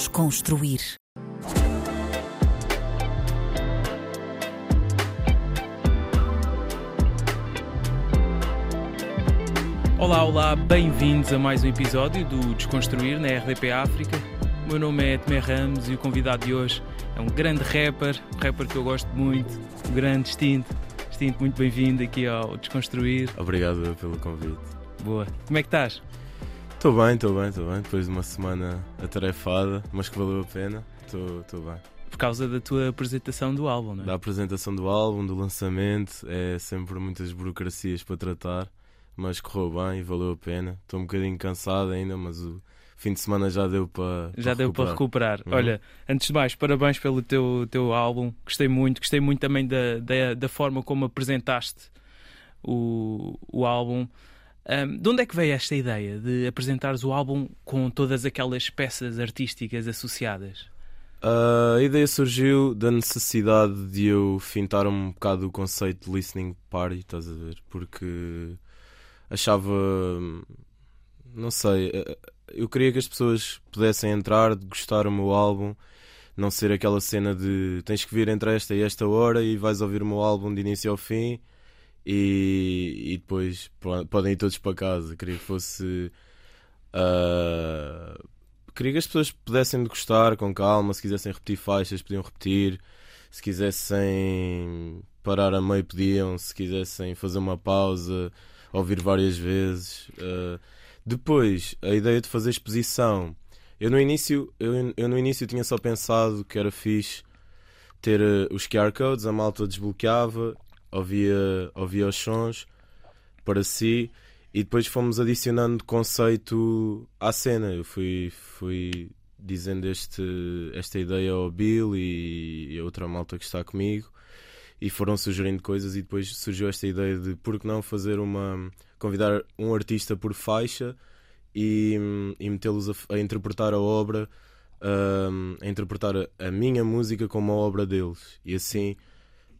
Desconstruir. Olá, olá, bem-vindos a mais um episódio do Desconstruir na RDP África. O meu nome é Tomé Ramos e o convidado de hoje é um grande rapper, um rapper que eu gosto muito, o grande Extinto. Extinto, muito bem-vindo aqui ao Desconstruir. Obrigado pelo convite. Boa. Como é que estás? Estou bem, estou bem, estou bem. Depois de uma semana atarefada, mas que valeu a pena, estou bem. Por causa da tua apresentação do álbum, não é? Da apresentação do álbum, do lançamento, é sempre muitas burocracias para tratar, mas correu bem e valeu a pena. Estou um bocadinho cansado ainda, mas o fim de semana já deu para. Já para deu para recuperar. recuperar. Uhum. Olha, antes de mais, parabéns pelo teu, teu álbum. Gostei muito, gostei muito também da, da, da forma como apresentaste o, o álbum. Ahm, de onde é que veio esta ideia de apresentares o álbum com todas aquelas peças artísticas associadas? A ideia surgiu da necessidade de eu fintar um bocado o conceito de listening party, estás a ver? Porque achava. Não sei. eh, Eu queria que as pessoas pudessem entrar, gostar do meu álbum, não ser aquela cena de tens que vir entre esta e esta hora e vais ouvir o meu álbum de início ao fim e, e depois podem ir todos para casa. Queria que fosse. ah, queria que as pessoas pudessem gostar com calma. Se quisessem repetir faixas, podiam repetir. Se quisessem parar a meio, podiam. Se quisessem fazer uma pausa, ouvir várias vezes. Ah, depois, a ideia de fazer exposição. Eu no início, eu, eu no início tinha só pensado que era fixe ter eh, os QR codes, a malta desbloqueava, ouvia, ouvia os sons para si e depois fomos adicionando conceito à cena. Eu fui, fui dizendo este, esta ideia ao Bill e, a outra malta que está comigo e foram sugerindo coisas e depois surgiu esta ideia de por que não fazer uma convidar um artista por faixa e, e metê-los a, a interpretar a obra hum, a interpretar a, a minha música como a obra deles e assim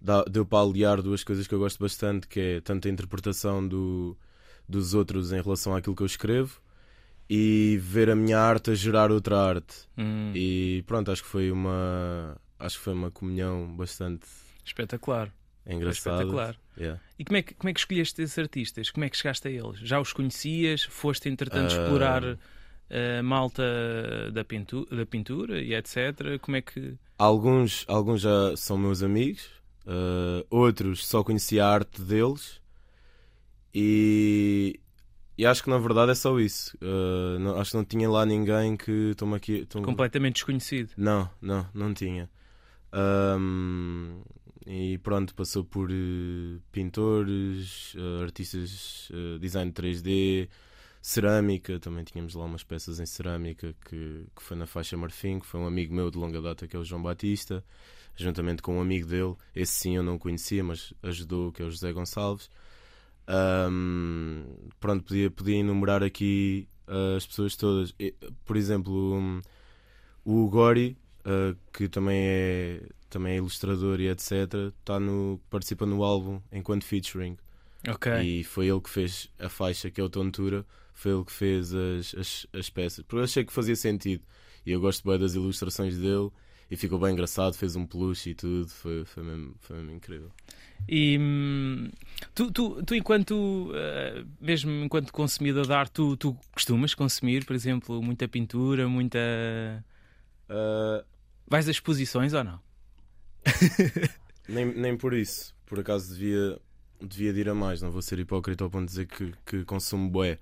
dá- deu para aliar duas coisas que eu gosto bastante que é tanto a interpretação do, dos outros em relação àquilo que eu escrevo e ver a minha arte a gerar outra arte Hum, e pronto, acho que foi uma acho que foi uma comunhão bastante espetacular. engraçada. Espetacular. Yeah. E como é, que, como é que escolheste esses artistas? Como é que chegaste a eles? Já os conhecias? Foste, entretanto, Ah. explorar a malta da pintura, da pintura e etc. Como é que. Alguns, alguns já são meus amigos, uh, outros só conheci a arte deles e, e acho que na verdade é só isso. Uh, não- acho que não tinha lá ninguém que toma aqui. toma- completamente desconhecido? Não, não, não tinha. Um, e pronto, passou por eh, pintores, eh, artistas, eh, design 3D, cerâmica. Também tínhamos lá umas peças em cerâmica que, que foi na faixa Marfim, que foi um amigo meu de longa data, que é o João Batista, juntamente com um amigo dele. Esse sim eu não conhecia, mas ajudou, que é o José Gonçalves. Um, pronto, podia, podia enumerar aqui eh, as pessoas todas. Por exemplo, um, o Gori, uh, que também é, também é ilustrador e etc., tá no, participa no álbum enquanto featuring. Ok. E foi ele que fez a faixa, que é o Tontura, foi ele que fez as, as, as peças. Porque eu achei que fazia sentido. E eu gosto bem das ilustrações dele. E ficou bem engraçado, fez um peluche e tudo. Foi, foi, mesmo, foi mesmo incrível. E hum, tu, tu, tu enquanto, eh, mesmo enquanto consumidor de arte, tu, tu costumas consumir, por exemplo, muita pintura, muita. Uh, Vais a exposições ou não? nem, nem por isso. Por acaso devia, devia de ir a mais. Não vou ser hipócrita ao ponto de dizer que, que consumo bué.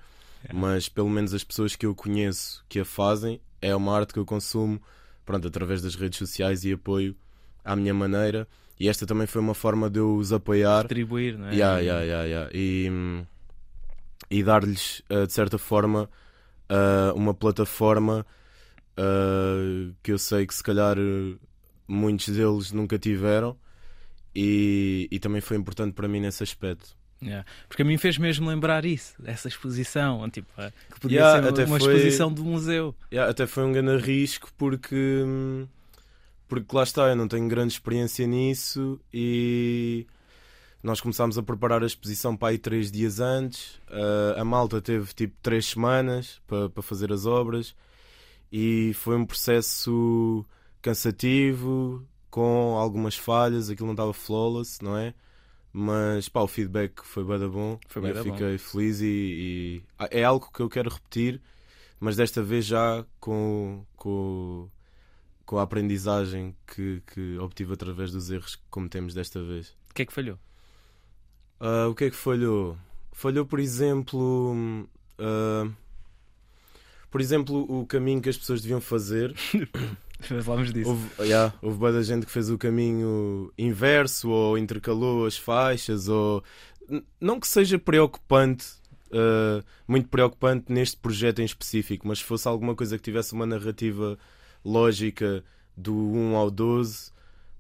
Mas pelo menos as pessoas que eu conheço que a fazem é uma arte que eu consumo pronto, através das redes sociais e apoio à minha maneira. E esta também foi uma forma de eu os apoiar Retribuir, não é? Yeah, yeah, yeah, yeah. E, e dar-lhes, uh, de certa forma, uh, uma plataforma uh, que eu sei que se calhar muitos deles nunca tiveram. E, e também foi importante para mim nesse aspecto. Yeah. Porque a mim fez mesmo lembrar isso, essa exposição, tipo, eh, que podia Yeah, ser até uma foi- exposição do museu. Yeah, até foi um grande risco porque, porque lá está, eu não tenho grande experiência nisso e nós começámos a preparar a exposição para aí três dias antes. Uh, a malta teve tipo três semanas para, para fazer as obras e foi um processo cansativo, com algumas falhas, aquilo não estava flawless, não é? Mas pá, o feedback foi bem bom. Foi eu bom. fiquei feliz e, e- ah, é algo que eu quero repetir, mas desta vez já com, com, com a aprendizagem que, que obtive através dos erros que cometemos desta vez. O que é que falhou? Ah, o que é que falhou? Falhou, por exemplo, ah, por exemplo, o caminho que as pessoas deviam fazer. Falamos disso. Houve, yeah, houve boa da gente que fez o caminho inverso ou intercalou as faixas ou não que seja preocupante, uh, muito preocupante neste projeto em específico, mas se fosse alguma coisa que tivesse uma narrativa lógica do 1 ao 12,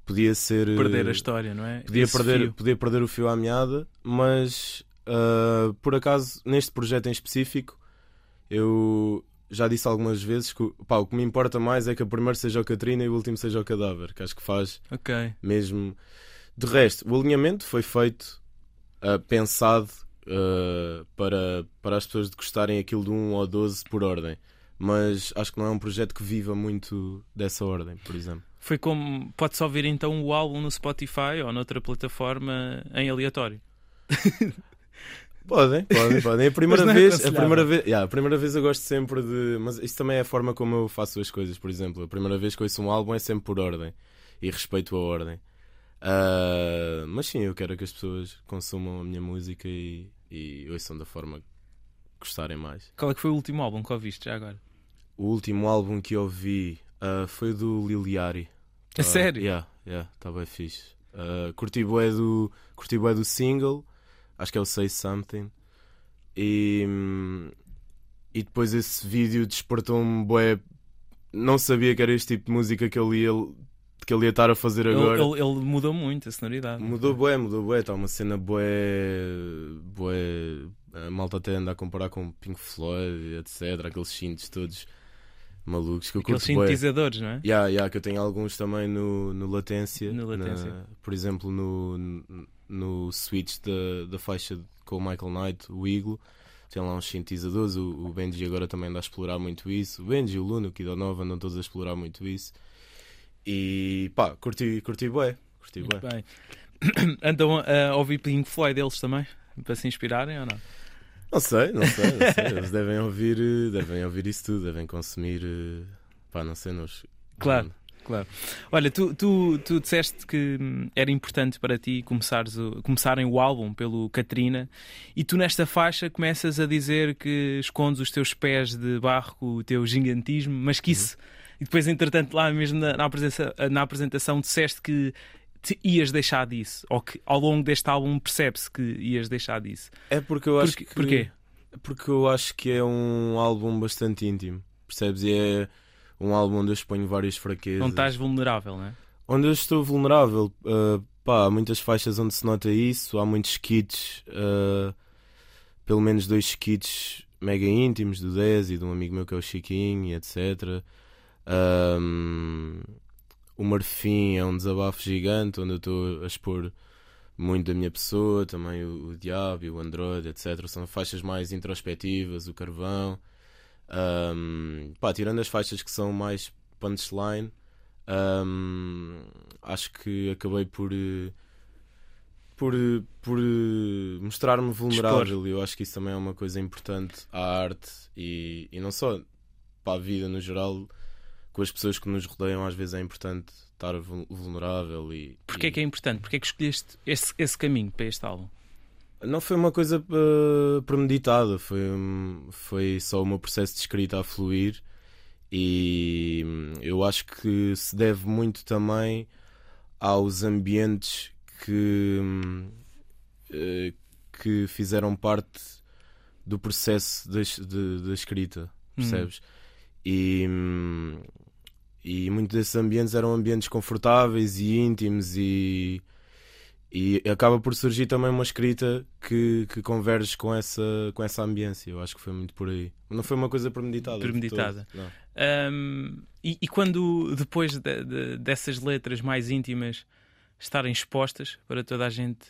podia ser uh, Perder a história, não é? podia Esse perder, fio. podia perder o fio à meada, mas uh, por acaso neste projeto em específico eu já disse algumas vezes que pá, o que me importa mais é que o primeiro seja o Catrina e o último seja o cadáver, que acho que faz Ok. mesmo. De resto, o alinhamento foi feito, uh, pensado uh, para, para as pessoas gostarem aquilo de 1 ou 12 por ordem. Mas acho que não é um projeto que viva muito dessa ordem, por exemplo. Foi como. Pode-se ouvir então o álbum no Spotify ou noutra plataforma em aleatório. Podem, podem, podem. A primeira é vez, a aconselhável. primeira vez, yeah, a primeira vez eu gosto sempre de, mas isso também é a forma como eu faço as coisas, por exemplo. A primeira vez que ouço um álbum é sempre por ordem e respeito a ordem. Ah, mas sim, eu quero que as pessoas consumam a minha música e, e ouçam da forma que gostarem mais. Qual é que foi o último álbum que ouviste já agora? O último álbum que ouvi ah, foi do Liliari. A sério? Yeah, yeah, tá bem fixe. Uh, curti bué do, curti bué do single, acho que é o Say Something. E, e depois esse vídeo despertou-me bué. Não sabia que era este tipo de música que ele ia, que ele ia estar a fazer Ele, agora. ele- ele mudou muito a sonoridade. Mudou bué, mudou bué, está uma cena bué, bué, a malta até anda a comparar com Pink Floyd, etc, aqueles synths todos malucos que eu Aqueles curto bué. sintetizadores, não é? Yeah, yeah, que eu tenho alguns também no, no Latência. No Latência. na- por exemplo, no, no switch da, da faixa com o Michael Knight, o Eagle. Tem lá uns sintetizadores. O, o Benji agora também anda a explorar muito isso. O Benji, o Luno, o Kido Nova andam todos a explorar muito isso. E pá, curti, curti bué. Curti Muito bué. bem. Andam a ouvir Pink Floyd deles também? Para se inspirarem ou não? Não sei, não sei, não sei. Eles devem ouvir, devem ouvir isso tudo, devem consumir. eh, Pá, não sei, nos. Claro. Claro. Olha, tu, tu, tu disseste que hum, era importante para ti começares o, começarem o álbum pelo Katrina e tu nesta faixa começas a dizer que escondes os teus pés de barro com o teu gigantismo, mas que isso. E depois, entretanto, lá mesmo na, na, apresentação, na apresentação disseste que te ias deixar disso, ou que ao longo deste álbum percebe-se que ias deixar disso. É porque eu acho que. porquê? Porque eu acho que é um álbum bastante íntimo, percebes? E é um álbum onde eu exponho várias fraquezas. Não estás vulnerável, não é? Onde eu estou vulnerável. uh, pá, há muitas faixas onde se nota isso, há muitos skits, uh, pelo menos dois skits mega íntimos do 10 e de um amigo meu que é o Chiquinho, e etc. Um, o Marfim é um desabafo gigante onde eu estou a expor muito da minha pessoa, também o, o Diabo e o Android, etc. São faixas mais introspectivas, o Carvão. Um, pá, tirando as faixas que são mais punchline, um, acho que acabei por eh, por, eh, por eh, mostrar-me vulnerável e eu acho que isso também é uma coisa importante à arte e, e não só para a vida no geral com as pessoas que nos rodeiam às vezes é importante estar vul- vulnerável e, Porquê e- que é importante? Porquê que escolheste esse, esse caminho para este álbum? Não foi uma coisa uh, premeditada, foi, foi só o meu processo de escrita a fluir e hum, eu acho que se deve muito também aos ambientes que, hum, eh, que fizeram parte do processo da escrita, percebes? E, hum, e muitos desses ambientes eram ambientes confortáveis e íntimos e, e acaba por surgir também uma escrita que, que converge com essa, com essa ambiência. Eu acho que foi muito por aí. Não foi uma coisa premeditada. Premeditada. Um, e, e quando, depois de- de- dessas letras mais íntimas estarem expostas para toda a gente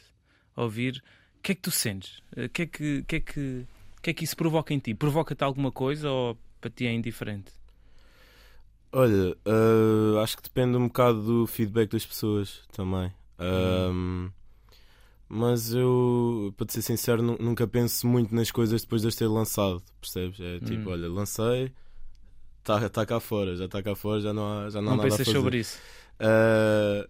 ouvir, o que é que tu sentes? O que é que, que, é que, que é que isso provoca em ti? Provoca-te alguma coisa ou para ti é indiferente? Olha, uh, acho que depende um bocado do feedback das pessoas também. Um, mas eu, para ser sincero, nunca penso muito nas coisas depois de as ter lançado, percebes? É tipo, hum. olha, lancei, está tá cá fora, já está cá fora, já não há, já não, não há nada a fazer. sobre isso? Uh,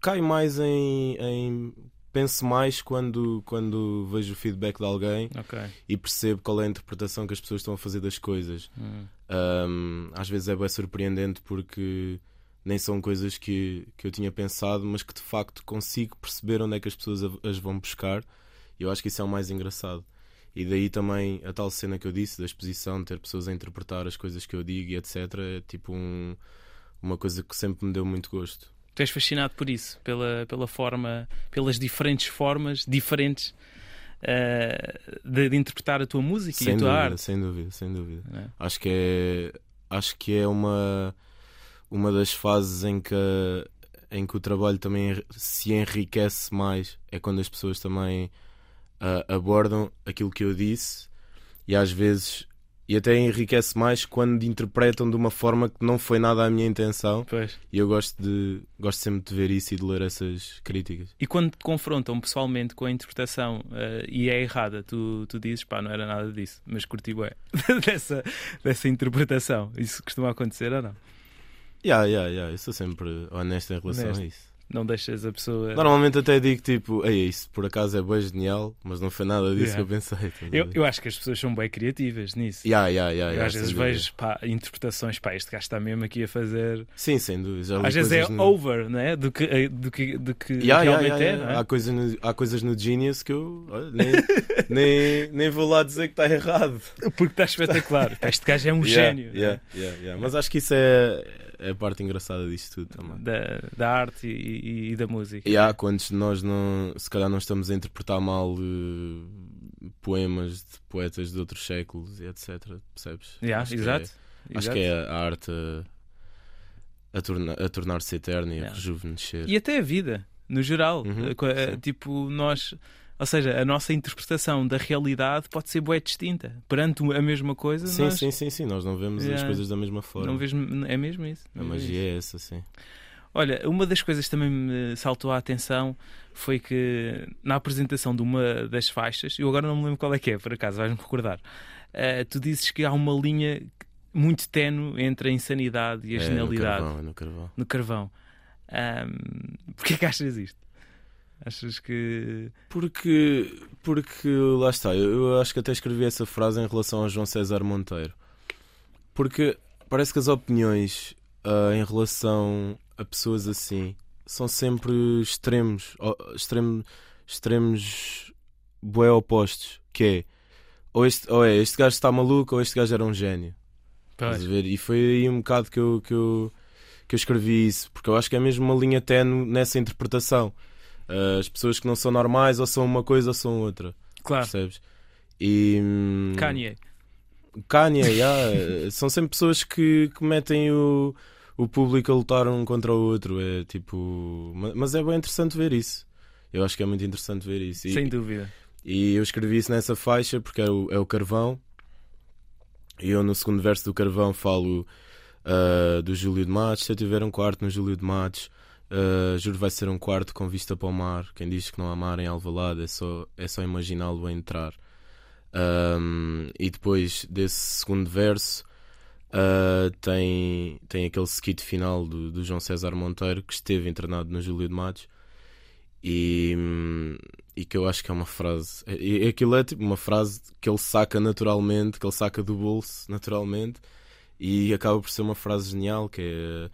cai mais em, em penso mais quando, quando vejo o feedback de alguém okay. e percebo qual é a interpretação que as pessoas estão a fazer das coisas. Hum. Um, às vezes é bem surpreendente porque nem são coisas que, que eu tinha pensado, mas que de facto consigo perceber onde é que as pessoas as vão buscar. E eu acho que isso é o mais engraçado. E daí também a tal cena que eu disse da exposição, ter pessoas a interpretar as coisas que eu digo e etc. É tipo um, uma coisa que sempre me deu muito gosto. Tu és fascinado por isso, pela, pela forma, pelas diferentes formas, diferentes uh, de, de, interpretar a tua música sem e a tua dúvida, arte. Sem dúvida, sem dúvida. É? Acho que é, acho que é uma, uma das fases em que, em que o trabalho também se enriquece mais. É quando as pessoas também uh, abordam aquilo que eu disse e às vezes e até enriquece mais quando interpretam de uma forma que não foi nada a minha intenção. Pois. E eu gosto de gosto sempre de ver isso e de ler essas críticas. E quando te confrontam pessoalmente com a interpretação uh, e é errada, tu, tu dizes, pá, não era nada disso, mas curti bem dessa, dessa interpretação. Isso costuma acontecer ou não? Yeah, yeah, yeah. Eu sou sempre honesto em relação honesto. a isso não deixas a pessoa. Normalmente até digo tipo, Ei, isso por acaso é bem genial, mas não foi nada disso yeah. que eu pensei. Eu, eu acho que as pessoas são bem criativas nisso. Yeah, yeah, yeah, eu às vezes vejo pá, interpretações, pá, este gajo está mesmo aqui a fazer. Sim, sem dúvida. Às vezes é no... over, né? Do que, eh, do que, do que yeah, realmente é. é. Há, coisa no, há coisas no Genius que eu olha, nem, nem, nem vou lá dizer que está errado. Porque está espetacular. este gajo é um gênio. Yeah, yeah, Mas acho que isso é é a parte engraçada disto tudo também. Da, da arte e, e, e da música. E há quantos de nós não, se calhar não estamos a interpretar mal uh, poemas de poetas de outros séculos e etc. Percebes? Yeah, acho exato. Que é, acho que é a arte a, a, torna, a tornar-se eterna e yeah. a rejuvenescer. E até a vida, no geral. Uhum, uh, tipo, nós ou seja, a nossa interpretação da realidade pode ser bué distinta. Perante a mesma coisa. Sim, nós... sim, sim, sim. Nós não vemos yeah. as coisas da mesma forma. Não. É mesmo isso. A magia é essa, sim. Olha, uma das coisas que também me saltou a atenção foi que na apresentação de uma das faixas, eu agora não me lembro qual é que é, por acaso, vais-me recordar, uh, tu dizes que há uma linha muito tenue entre a insanidade e a é, genialidade. No carvão, é no carvão. No carvão. Um, Porquê que achas isto? Achas que. Porque, porque lá está, eu acho que até escrevi essa frase em relação a João César Monteiro. Porque parece que as opiniões uh, em relação a pessoas assim são sempre extremos, extremos, extremos bué opostos. Que é ou, este, ou é este gajo está maluco ou este gajo era um gênio. Estás a ver? E foi aí um bocado que eu, que, eu, que eu escrevi isso, porque eu acho que é mesmo uma linha tenue nessa interpretação. Uh, as pessoas que não são normais ou são uma coisa ou são outra. Claro. Percebes? E. Hum, Kanye. Kanye, yeah, são sempre pessoas que, que metem o, o público a lutar um contra o outro. É tipo. Mas é bem interessante ver isso. Eu acho que é muito interessante ver isso. Sem dúvida. E eu escrevi isso nessa faixa porque é o, é o carvão. E eu no segundo verso do carvão falo uh, do Júlio de Matos. Se eu tiver um quarto no Júlio de Matos, Uh, juro vai ser um quarto com vista para o mar. Quem diz que não há mar em Alvalade é só, é só imaginá-lo a entrar. Um, e depois desse segundo verso uh, tem, tem aquele skit final do, do, João César Monteiro que esteve internado no Júlio de Matos e, e que eu acho que é uma frase. E, aquilo é tipo uma frase que ele saca naturalmente, que ele saca do bolso naturalmente e acaba por ser uma frase genial que é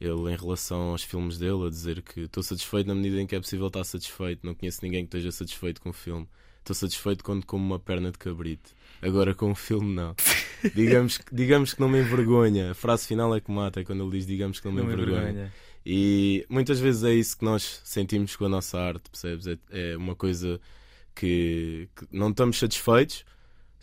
ele em relação aos filmes dele, a dizer que estou satisfeito na medida em que é possível estar satisfeito, não conheço ninguém que esteja satisfeito com o filme. Estou satisfeito quando como uma perna de cabrito. Agora com o filme não. digamos, digamos que não me envergonha. A frase final é que mata, é quando ele diz digamos que não me, não envergonha. envergonha. E muitas vezes é isso que nós sentimos com a nossa arte, percebes? É, é uma coisa que, que não estamos satisfeitos,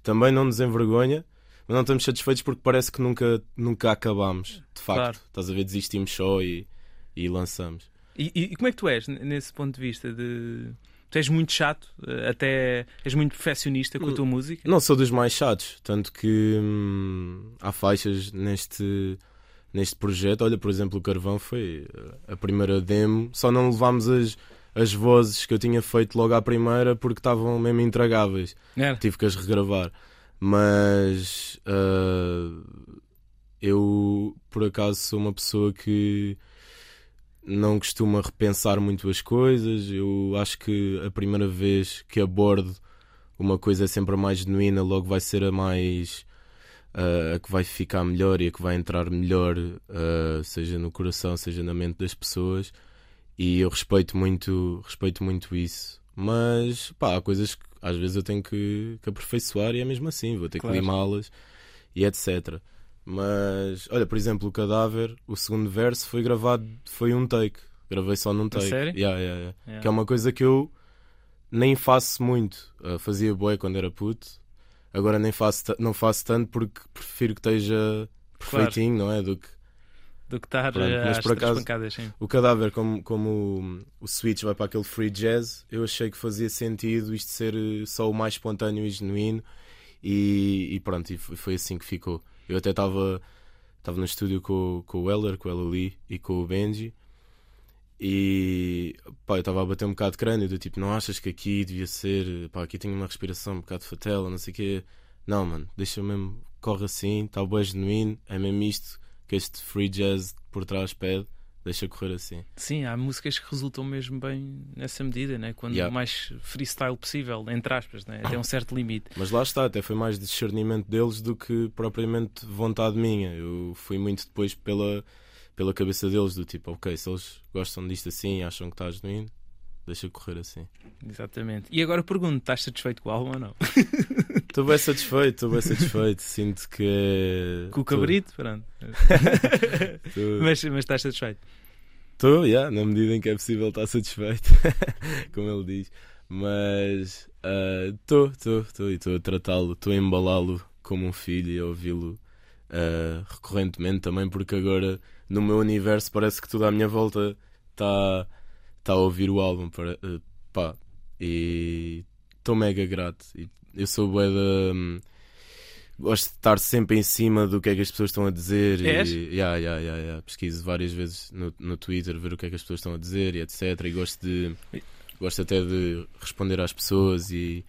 também não nos envergonha, mas não estamos satisfeitos porque parece que nunca, nunca acabamos. De facto, claro. estás a ver, desistimos só e, e lançamos. E, e, como é que tu és nesse ponto de vista de, Tu és muito chato, eh, até és muito perfeccionista com a tua música. Não sou dos mais chatos, tanto que hum, há faixas neste, neste projeto. Olha, por exemplo, o Carvão foi a primeira demo, só não levámos as, as vozes que eu tinha feito logo à primeira porque estavam mesmo intragáveis. Era. Tive que as regravar. Mas uh, eu, por acaso, sou uma pessoa que não costuma repensar muito as coisas. Eu acho que a primeira vez que abordo uma coisa é sempre a mais genuína, logo vai ser a mais. Uh, a que vai ficar melhor e a que vai entrar melhor, uh, seja no coração, seja na mente das pessoas. E eu respeito muito, respeito muito isso. Mas pá, há coisas que às vezes eu tenho que, que aperfeiçoar e é mesmo assim, vou ter Claro. que limá-las e etc. Mas olha, por exemplo, o cadáver, o segundo verso foi gravado, foi um take. Gravei só num take. sério? Yeah, yeah, yeah. Yeah. Que é uma coisa que eu nem faço muito. Uh, fazia bué quando era puto. Agora nem faço, não faço tanto porque prefiro que esteja perfeitinho, não é? Do que Do que estar Pronto, eh, mas às por acaso- pancadas, sim. o cadáver, como, como o, o switch vai para aquele free jazz, eu achei que fazia sentido isto ser eh, só o mais espontâneo e genuíno. E, e pronto, e foi, assim que ficou. Eu até estava estava no estúdio com, com o Weller, com o Elali e com o Benji. E pá, eu estava a bater um bocado de crânio, do tipo, não achas que aqui devia ser, pá, aqui tenho uma respiração um bocado fatela, não sei o quê. Não, mano, deixa mesmo, corre assim, está bem genuíno, é mesmo isto que este free jazz por trás pede, deixa correr assim. Sim, há músicas que resultam mesmo bem nessa medida, né? quando Yeah. o mais freestyle possível, entre aspas, né? até um certo limite. Mas lá está, até foi mais discernimento deles do que propriamente vontade minha. Eu fui muito depois pela, pela cabeça deles, do tipo, ok, se eles gostam disto assim, acham que está genuíno, deixa correr assim. Exatamente. E agora pergunto: estás satisfeito com o álbum ou não? Estou bem satisfeito, estou bem satisfeito. Sinto que é. Com o cabrito? Pronto. Estou, Mas, mas estás satisfeito. Estou, yeah, na medida em que é possível estar satisfeito, como ele diz. Mas estou, estou, estou e estou a tratá-lo, estou a embalá-lo como um filho e a ouvi-lo ah, recorrentemente também, porque agora no meu universo parece que tudo à minha volta está tá a ouvir o álbum. Para, ah, pá, e estou mega grato. E eu sou bué da. hum, Gosto de estar sempre em cima do que é que as pessoas estão a dizer. És? E, yeah, yeah, yeah, yeah. Pesquiso várias vezes no, no Twitter, ver o que é que as pessoas estão a dizer e etc. E gosto de. Gosto até de responder às pessoas e,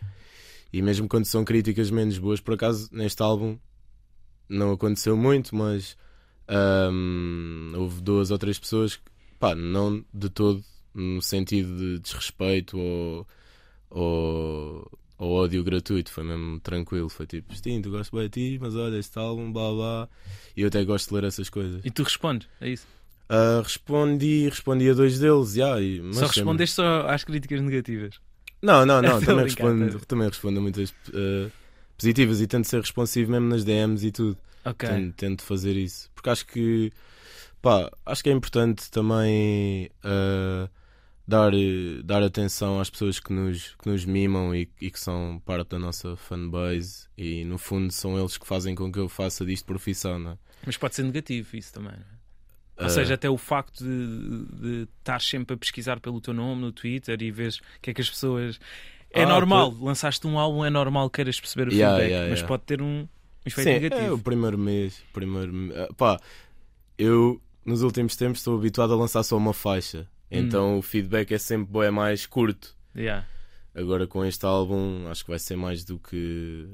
e mesmo quando são críticas menos boas, por acaso neste álbum não aconteceu muito, mas hum, houve duas ou três pessoas que, pá, não de todo no sentido de desrespeito ou, ou, ou ódio gratuito, foi mesmo tranquilo. Foi tipo, Stinto, gosto bem de ti, mas olha, este álbum, blá blá. E eu até gosto de ler essas coisas. E tu respondes, é isso? Ah, respondi, respondi a dois deles, yeah, e, mas só sempre- respondeste só às críticas negativas. Não, não, não, a também respondo, a também respondo a muitas ah, positivas e tento ser responsivo mesmo nas DMs e tudo. Ok. Tento, tento fazer isso. Porque acho que pá, acho que é importante também ah, dar, dar atenção às pessoas que nos, que nos mimam e, e que são parte da nossa fanbase e no fundo são eles que fazem com que eu faça disto profissão, não é? Mas pode ser negativo isso também. não é? Ou Ah, seja, até o facto de, de estar sempre a pesquisar pelo teu nome no Twitter e vês o que é que as pessoas. É Ah, normal, lançaste um álbum, é normal queiras perceber o Yeah, feedback, yeah, mas yeah. pode ter um efeito Sim, é negativo. o primeiro mês. Primeiro, me- ah, pá, eu nos últimos tempos estou habituado a lançar só uma faixa. Hum. Então o feedback é sempre bué mais curto. Yeah. Agora com este álbum acho que vai ser mais do que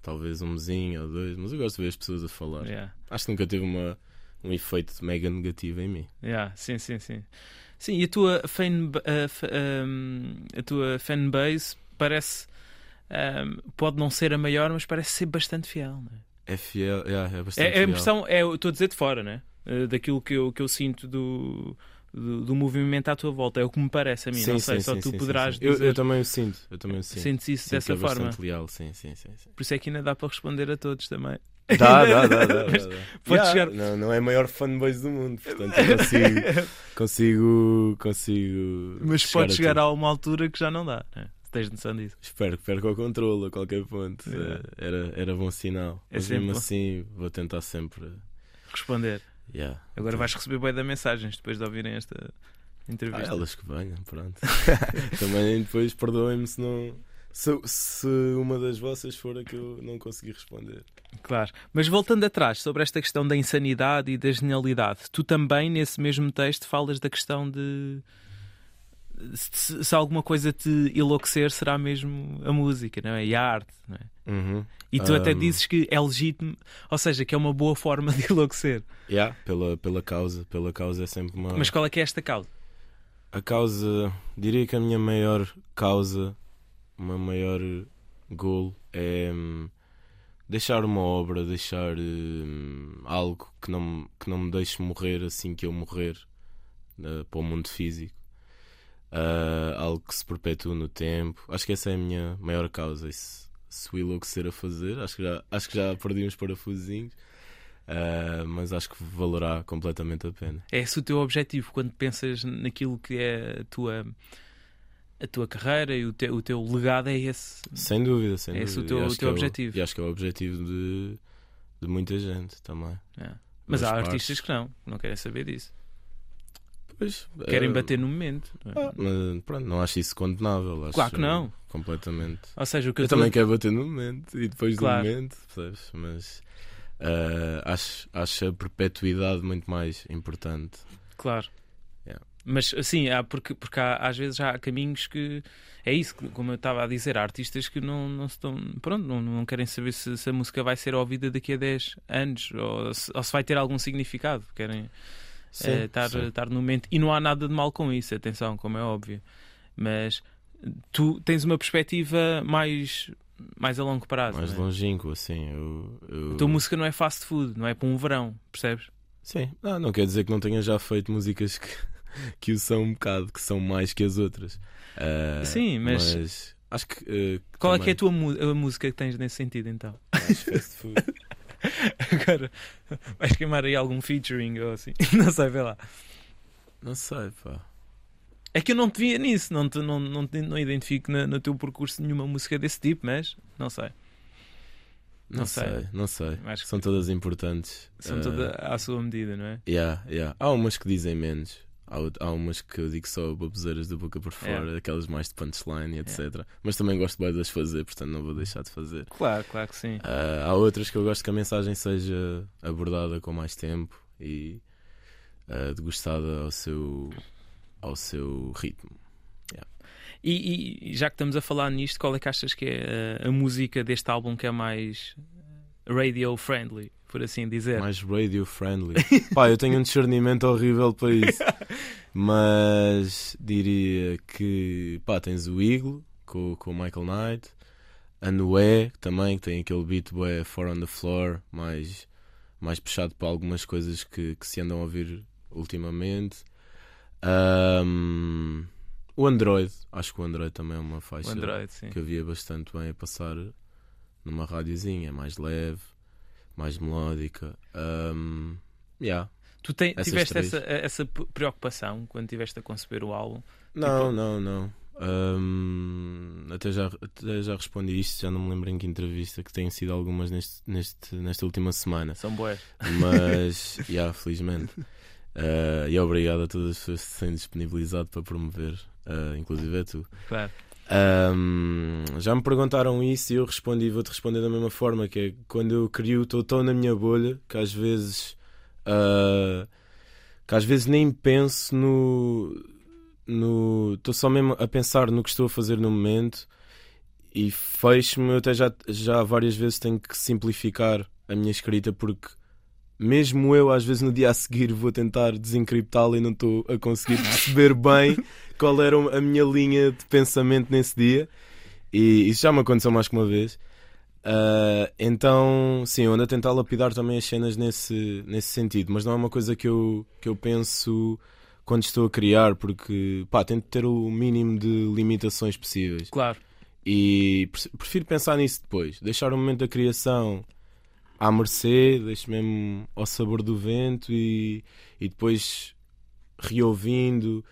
talvez um mesinho ou dois, mas eu gosto de ver as pessoas a falar. Yeah. Acho que nunca teve uma, um efeito mega negativo em mim. Yeah, sim, sim, sim. Sim, e a tua, fan, a, a tua fanbase parece. um, pode não ser a maior, mas parece ser bastante fiel. É? É fiel, yeah, é bastante É, é a fiel. impressão, é, eu estou a dizer de fora, né? Eh, daquilo que eu, que eu sinto do, do, do movimento à tua volta. É o que me parece a mim. não sei, só tu sim, poderás sim. Eu, dizer. eu também o sinto, eu também o sinto. Sentes isso dessa é forma. leal, sim, sim, sim. sim. Por isso é que ainda dá para responder a todos também. Dá, dá, dá, dá, dá, pode Yeah, chegar- Não, não é a maior fanbase do mundo, portanto eu consigo, consigo, consigo. Mas pode chegar a a uma altura que já não dá. Né? Tens noção disso. Espero que perca o controle a qualquer ponto. Eh, Era, era bom sinal. É Mas mesmo bom. assim vou tentar sempre. Responder. Yeah. Agora vais receber bem de mensagens depois de ouvirem esta Ah, entrevista. elas que venham, pronto. Também depois perdoem-me se não. Se, se uma das vossas for a que eu não consegui responder. Claro. Mas voltando atrás, sobre esta questão da insanidade e da genialidade, tu também, nesse mesmo texto, falas da questão de. Se, se alguma coisa te enlouquecer, será mesmo a música, não é? E a arte, não é? Uhum. E tu até Um. dizes que é legítimo, ou seja, que é uma boa forma de enlouquecer. Yeah, pela, pela causa. Pela causa é sempre uma. Mas qual é que é esta causa? A causa, diria que a minha maior causa, o meu maior goal é hum, deixar uma obra, deixar hum, algo que não, me- que não me deixe morrer assim que eu morrer eh, para o mundo físico. Ah, algo que se perpetue no tempo. Acho que essa é a minha maior causa. E se, o enlouquecer a fazer, acho que já, acho que já perdi uns parafusinhos. Ah, mas acho que valerá completamente a pena. É esse o teu objetivo quando pensas naquilo que é a tua, a tua carreira e o teu, o teu legado? É esse. Sem dúvida, sem É esse o dúvida. teu- o teu é objetivo. e acho que é o objetivo de, de muita gente também. É. Mas Das há partes. artistas que não, não querem saber disso. Pois, Querem eh, bater no momento. não é? ah, mas pronto, não acho isso condenável. Acho Claro que não. Completamente. Ou seja, o que Eu, eu, tô- também quero bater no momento e depois Claro. do momento, percebes? Mas eh, acho, acho a perpetuidade muito mais importante. Claro. Yeah. Mas assim, há, porque, porque há, às vezes há caminhos que. É isso, como eu estava a dizer, há artistas que não, não estão. Pronto, não, não querem saber se, se a música vai ser ouvida daqui a 10 anos ou se, ou se vai ter algum significado. Querem Sim, eh, estar, sim. estar no momento. E não há nada de mal com isso, atenção, como é óbvio. Mas tu tens uma perspectiva mais, mais a longo prazo. mais é? longínquo, assim. Eu, eu... A tua música não é fast food, não é para um verão, percebes? Sim, não, não quer dizer que não tenha já feito músicas que, que o são um bocado, que são mais que as outras. Ah, Sim, mas- acho que. eh, Qual é que é a também tua a música que tens nesse sentido então? mais fast food. Agora vais queimar aí algum featuring ou assim. Não sei, vê lá. Não sei, pá. É que eu não te via nisso, não, te, não, não, te- não identifico na- no teu percurso nenhuma música desse tipo, mas não sei. Não, Não sei. sei. não sei. Acho que São todas importantes. são Ah, todas à sua medida, não é? yeah, yeah. Há umas que dizem menos. Há, há umas que eu digo só baboseiras da boca por fora, Yeah. aquelas mais de punchline etc. Mas também gosto bem de as fazer, portanto não vou deixar de fazer. Claro, claro que sim. Ah, há outras que eu gosto que a mensagem seja abordada com mais tempo e ah, degustada ao seu, ao seu ritmo. E, e- e já que estamos a falar nisto, qual é que achas que é a, a música deste álbum que é mais radio friendly, por assim dizer? Mais radio friendly. Pá, eu tenho um discernimento horrível para isso. Mas diria que pá, tens o Eagle com, com o Michael Knight, a Noé também, que tem aquele beat bué Four on the Floor, mais, mais puxado para algumas coisas que, que se andam a ouvir ultimamente. Ahm, o Android, acho que o Android também é uma faixa Android, que eu via bastante bem a passar numa rádiozinha, é mais leve, mais melódica. Um, yeah. Tu tem- tiveste três. essa, essa p- preocupação quando estiveste a conceber o álbum? Não, não, não. Um, até, já, até já respondi isto, já não me lembro em que entrevista, que têm sido algumas neste, neste, nesta última semana. São boas. Mas, yeah, felizmente. Uh, e obrigado a todas as pessoas que se têm disponibilizado para promover, uh, inclusive é tu. Claro. Ahm, já me perguntaram isso e eu respondi, vou-te responder da mesma forma, que é quando eu crio, estou tão na minha bolha que às vezes ah, que às vezes nem penso no no estou só mesmo a pensar no que estou a fazer no momento e fecho-me, eu até já, já várias vezes tenho que simplificar a minha escrita porque mesmo eu às vezes no dia a seguir vou tentar desencriptá-la e não estou a conseguir perceber bem qual era a minha linha de pensamento nesse dia e isso já me aconteceu mais que uma vez Ah, então sim, eu ando a tentar lapidar também as cenas nesse, nesse sentido mas não é uma coisa que eu, que eu penso quando estou a criar porque pá, tento ter o mínimo de limitações possíveis Claro. e pre- prefiro pensar nisso depois. Deixar o momento da criação à mercê, deixo mesmo ao sabor do vento e, e depois reouvindo,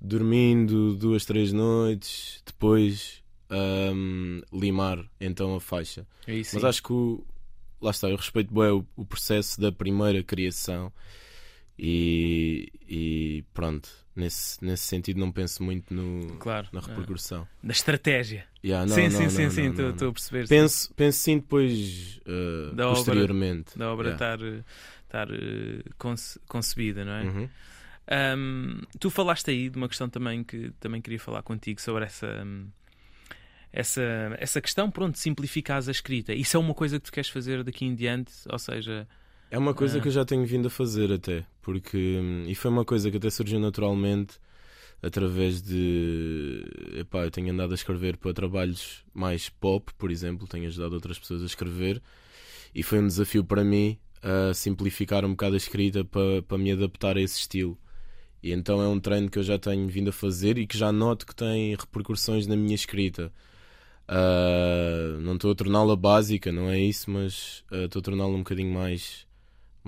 dormindo duas, três noites, depois ahm, limar então a faixa. É isso. Mas acho que o- lá está, eu respeito bem o, o processo da primeira criação E, e pronto, nesse, nesse sentido não penso muito no, Claro. na repercussão. Na estratégia. Yeah, não, sim, não, sim, não, sim, sim, estou a perceber. Penso, penso sim depois, uh, Da obra- posteriormente. Da obra estar, eh, estar eh, conce- concebida, não é? Uhum. Um, tu falaste aí de uma questão também que também queria falar contigo sobre essa hum, essa, essa questão, pronto, de simplificares a escrita. Isso é uma coisa que tu queres fazer daqui em diante, ou seja, É uma coisa Ah. que eu já tenho vindo a fazer até, porque e foi uma coisa que até surgiu naturalmente através de epá, eu tenho andado a escrever para trabalhos mais pop, por exemplo, tenho ajudado outras pessoas a escrever e foi um desafio para mim a simplificar um bocado a escrita para, para me adaptar a esse estilo. E então é um treino que eu já tenho vindo a fazer e que já noto que tem repercussões na minha escrita. Ah, não estou a torná-la básica, não é isso, mas ah, estou a torná-la um bocadinho mais,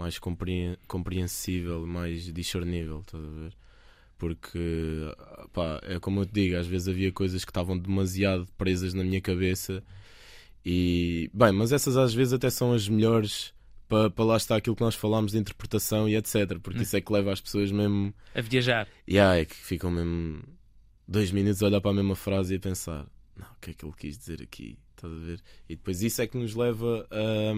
mais compreen- compreensível, mais discernível, estás a ver? Porque, pá, é como eu te digo, às vezes havia coisas que estavam demasiado presas na minha cabeça e, bem, mas essas às vezes até são as melhores para, para lá estar aquilo que nós falámos de interpretação e etc. Porque Hum. isso é que leva as pessoas mesmo a viajar. e yeah, é que ficam mesmo dois minutos a olhar para a mesma frase e a pensar: não, o que é que ele quis dizer aqui? Estás a ver? E depois isso é que nos leva a,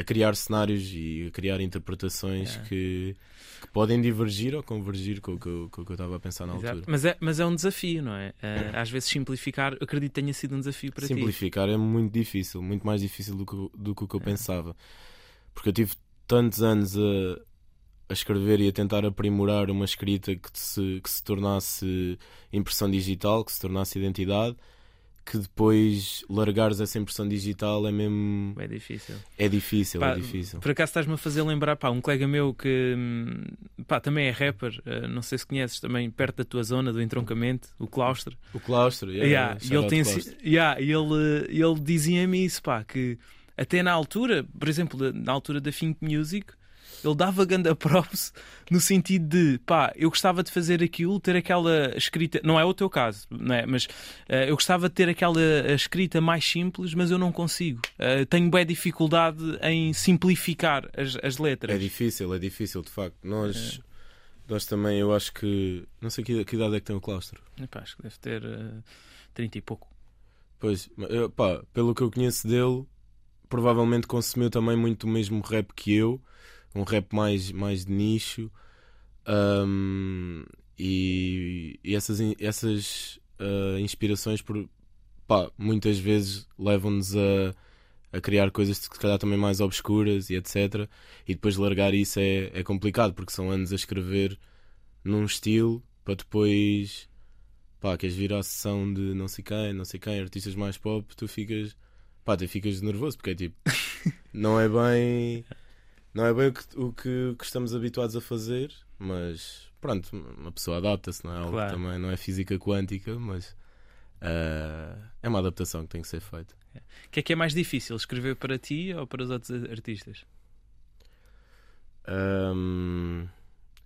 a criar cenários e a criar interpretações Yeah. que, que podem divergir ou convergir com o que eu, com o que eu estava a pensar na Exato. altura. Mas, é, mas é um desafio, não é? Eh, às vezes simplificar, acredito que tenha sido um desafio para ti. Simplificar é muito difícil, muito mais difícil do que, do que o que eu É. pensava. Porque eu tive tantos anos a, a escrever e a tentar aprimorar uma escrita que se, que se tornasse impressão digital, que se tornasse identidade, que depois largares essa impressão digital é mesmo. É difícil. É difícil, Pá, é difícil. Por acaso estás-me a fazer lembrar, pá, um colega meu que hum, pá, também é rapper, eh, não sei se conheces, também perto da tua zona do entroncamento, o Claustro. O claustro, yeah, Yeah, yeah, e ele, tem, Claustro. yeah, ele, ele dizia-me isso, pá, que até na altura, por exemplo, na altura da Think Music, ele dava ganda props no sentido de, pá, eu gostava de fazer aquilo, ter aquela escrita, não é o teu caso, não é? mas eh, eu gostava de ter aquela escrita mais simples, mas eu não consigo. Eh, tenho bem dificuldade em simplificar as, as letras. É difícil, é difícil, de facto. Nós, nós também, eu acho que. Não sei que, que idade é que tem o claustro. Epá, acho que deve ter eh, 30 e pouco. Pois, pá, pelo que eu conheço dele, provavelmente consumiu também muito o mesmo rap que eu, um rap mais, mais de nicho. Ahm, e, e essas, essas ah, inspirações, por, pá, muitas vezes levam-nos a, a criar coisas se calhar também mais obscuras e etc. E depois largar isso é, é complicado, porque são anos a escrever num estilo para depois pá, queres vir à sessão de não sei quem, não sei quem, artistas mais pop, tu ficas, pá, tu ficas nervoso, porque é tipo, não é bem, não é bem o que, o que, que estamos habituados a fazer, mas pronto, uma pessoa adapta-se, não é algo Claro. que também não é física quântica, mas ah, é uma adaptação que tem que ser feita. O que é que é mais difícil, escrever para ti ou para os outros artistas? Ahm,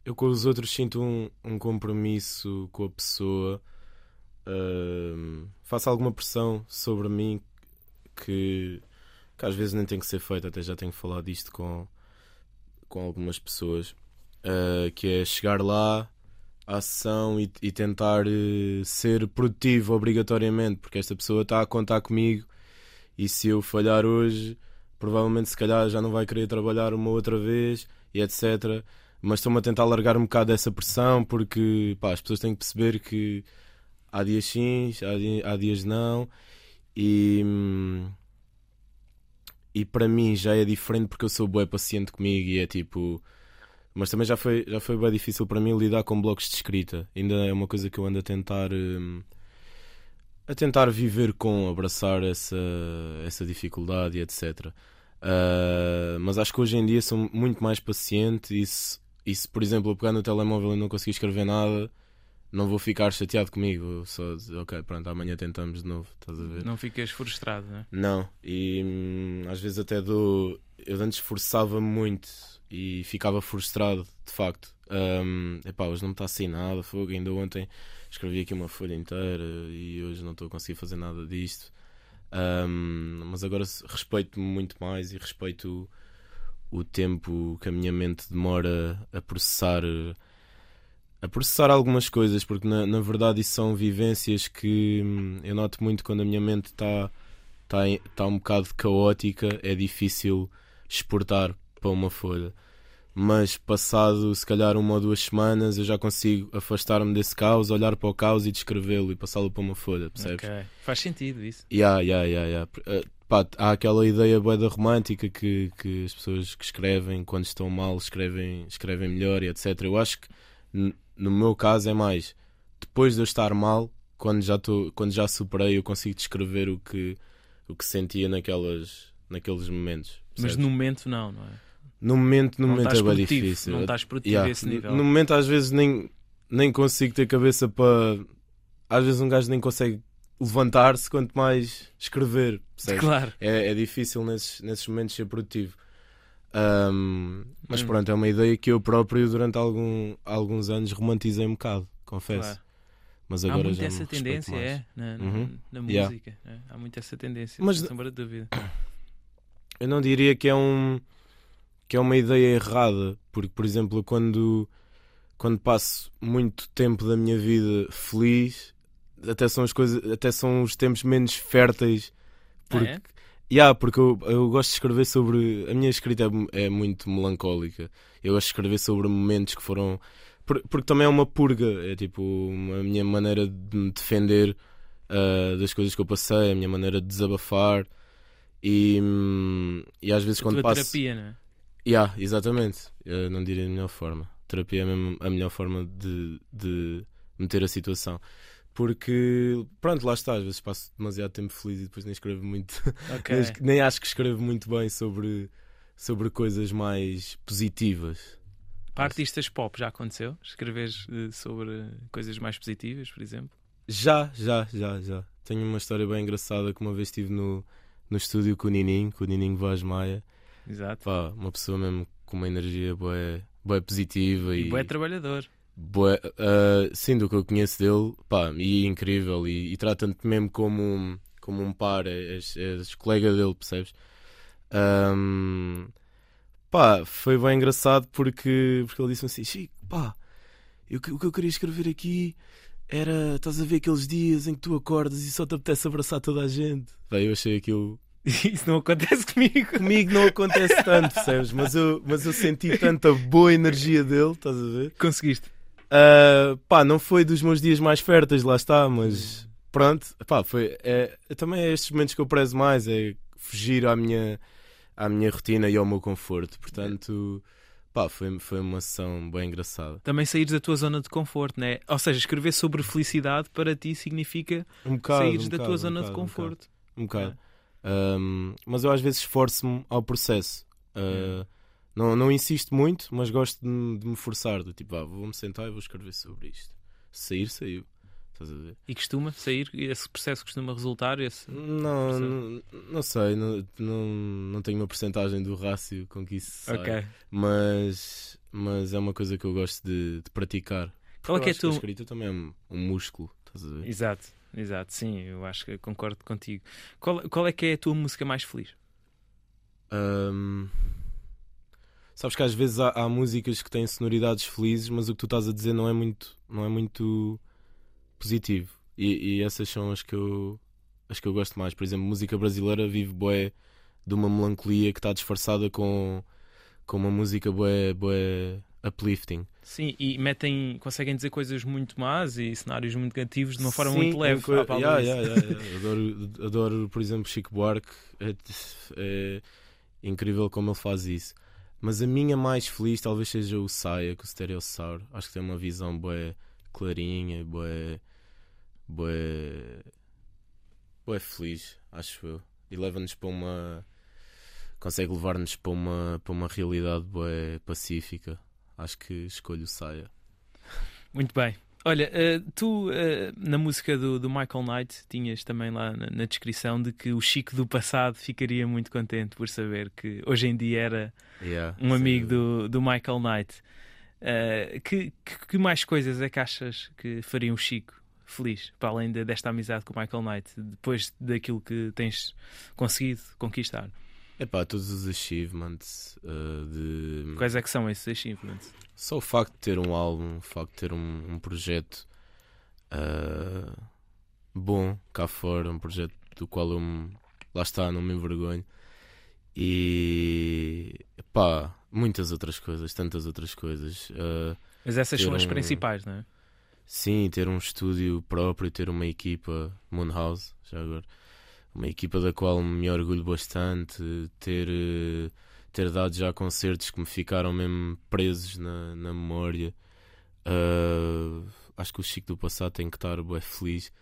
eu com os outros sinto um, um compromisso com a pessoa. Ahm, faço alguma pressão sobre mim que, que às vezes nem tem que ser feita. Até já tenho falado disto com, com algumas pessoas. ah, que é chegar lá à sessão e, e tentar eh, ser produtivo obrigatoriamente, porque esta pessoa está a contar comigo e se eu falhar hoje, provavelmente se calhar já não vai querer trabalhar uma outra vez e etc. Mas estou-me a tentar largar um bocado dessa pressão porque pá, as pessoas têm que perceber que há dias sim, há dias não e, hum, e para mim já é diferente porque eu sou bué paciente comigo e é tipo mas também já foi, já foi bem difícil para mim lidar com blocos de escrita. Ainda é uma coisa que eu ando a tentar hum, a tentar viver com, abraçar essa, essa dificuldade e etc. Ah, mas acho que hoje em dia sou muito mais paciente e se, e se, por exemplo, eu pegar no telemóvel e não conseguir escrever nada, não vou ficar chateado comigo. Só dizer, ok, pronto, amanhã tentamos de novo. Estás a ver? Não ficas frustrado, não é? Não, e hum, às vezes até dou. Eu antes esforçava-me muito e ficava frustrado, de facto. Um, epá, hoje não me está assim nada, fogo. Ainda ontem escrevi aqui uma folha inteira e hoje não estou a conseguir fazer nada disto. Um, mas agora respeito-me muito mais e respeito o tempo que a minha mente demora a processar a processar algumas coisas, porque na, na verdade isso são vivências que hum, eu noto muito quando a minha mente está tá, tá um bocado caótica, é difícil exportar para uma folha. Mas passado se calhar uma ou duas semanas eu já consigo afastar-me desse caos, olhar para o caos e descrevê-lo e passá-lo para uma folha, percebes? Ok. Faz sentido isso. Yeah, yeah, yeah, yeah. Uh, pá, há aquela ideia boeda romântica que, que as pessoas que escrevem quando estão mal escrevem, escrevem melhor e etc. Eu acho que no meu caso é mais depois de eu estar mal, quando já, tô, quando já superei, eu consigo descrever o que, o que sentia naquelas, naqueles momentos. Mas no momento não, não é? No momento, no não momento é bem difícil. Não estás produtivo yeah. a esse nível. No momento, às vezes, nem, nem consigo ter cabeça para. Às vezes, um gajo nem consegue levantar-se, quanto mais escrever. Percebes? Claro. É, é difícil nesses, nesses momentos ser produtivo. Um, mas hum. pronto, é uma ideia que eu próprio durante algum, alguns anos romantizei um bocado, confesso. Claro. Mas agora Há muito já essa tendência, mais. é? Na, uhum. na música. Yeah. É? Há muito essa tendência, mas, sem sombra de dúvida. Eu não diria que é um que é uma ideia errada, porque por exemplo, quando quando passo muito tempo da minha vida feliz, até são as coisas, até são os tempos menos férteis porque ah, é? Yeah, porque eu, eu gosto de escrever sobre. A minha escrita é, é, muito melancólica. Eu gosto de escrever sobre momentos que foram. Por, porque também é uma purga. É tipo a minha maneira de me defender uh, das coisas que eu passei, a minha maneira de desabafar. E, e às vezes a quando tua passo. terapia, não é? Yeah, exatamente. Eu não diria a melhor forma. Terapia é mesmo a melhor forma de, de meter a situação. Porque, pronto, lá está, às vezes passo demasiado tempo feliz e depois nem escrevo muito. Okay. nem acho que escrevo muito bem sobre, sobre coisas mais positivas. Para artistas pop já aconteceu? Escreveres uh, sobre coisas mais positivas, por exemplo? Já, já, já, já. Tenho uma história bem engraçada que uma vez estive no, no estúdio com o Nininho, com o Nininho Vaz Maia. Exato. Pá, uma pessoa mesmo com uma energia boa, boa positiva e, e boa trabalhador. Boa, uh, sim, do que eu conheço dele, pá, e é incrível. E, e trata-te mesmo como, como um par, és, és colega dele, percebes? Um, pá, foi bem engraçado porque, porque ele disse assim: Chico, pá, eu, o que eu queria escrever aqui era, estás a ver aqueles dias em que tu acordas e só te apetece abraçar toda a gente. Bem, eu achei aquilo. Isso não acontece comigo. Comigo não acontece tanto, percebes? Mas eu, mas eu senti tanta boa energia dele, estás a ver? Conseguiste. Uh, pá, não foi dos meus dias mais férteis, lá está, mas pronto, pá, foi. É, também é estes momentos que eu prezo mais, é fugir à minha, à minha rotina e ao meu conforto. Portanto, pá, foi, foi uma sessão bem engraçada. Também sair da tua zona de conforto, né? Ou seja, escrever sobre felicidade para ti significa um bocado, sair um da bocado, tua zona um de conforto. Um bocado. É. Um, mas eu às vezes esforço-me ao processo. Uh, não, não insisto muito, mas gosto de, de me forçar. Do tipo, ah, vou-me sentar e vou escrever sobre isto. Sair, saiu. E costuma sair? Esse processo costuma resultar? Esse não, não, não, sei. Não, não, não tenho uma porcentagem do rácio com que isso sai. Okay. Mas, mas é uma coisa que eu gosto de, de praticar. Qual é que é tu... a escrita também é um, um músculo. Estás a ver? Exato, exato. Sim, eu acho que concordo contigo. Qual, qual é que é a tua música mais feliz? Um... Sabes que às vezes há, há, músicas que têm sonoridades felizes, mas o que tu estás a dizer não é muito, não é muito positivo. E, e essas são as que eu as que eu gosto mais. Por exemplo, música brasileira vive boé de uma melancolia que está disfarçada com, com uma música boé, boé uplifting. Sim, e metem, conseguem dizer coisas muito más e cenários muito negativos de uma forma Sim, muito leve. Co... Yeah, yeah, yeah, adoro, adoro, por exemplo, Chico Buarque. É, é incrível como ele faz isso. Mas a minha mais feliz talvez seja o Saia, com o Stereossauro. Acho que tem uma visão boa clarinha, boa. boa. boa feliz, acho eu. E leva-nos para uma. consegue levar-nos para uma, para uma realidade boa pacífica. Acho que escolho o Saia. Muito bem. Olha, uh, tu uh, na música do, do, Michael Knight tinhas também lá na, na, descrição de que o Chico do passado ficaria muito contente por saber que hoje em dia era yeah, um amigo do, do Michael Knight. Uh, que, que, que, mais coisas é que achas que fariam o Chico feliz, para além de, desta amizade com o Michael Knight, depois daquilo que tens conseguido conquistar? Epá, todos os achievements uh, de. Quais é que são esses achievements? Só o facto de ter um álbum, o facto de ter um, um projeto uh, bom cá fora, um projeto do qual eu me, lá está, não me envergonho. E pá, muitas outras coisas, tantas outras coisas. Uh, Mas essas são as um- principais, não é? Sim, ter um estúdio próprio, ter uma equipa, Moonhouse, já agora, uma equipa da qual me orgulho bastante, ter, eh, ter dado já concertos que me ficaram mesmo presos na, na memória. Ah, acho que o Chico do passado tem que estar bem feliz.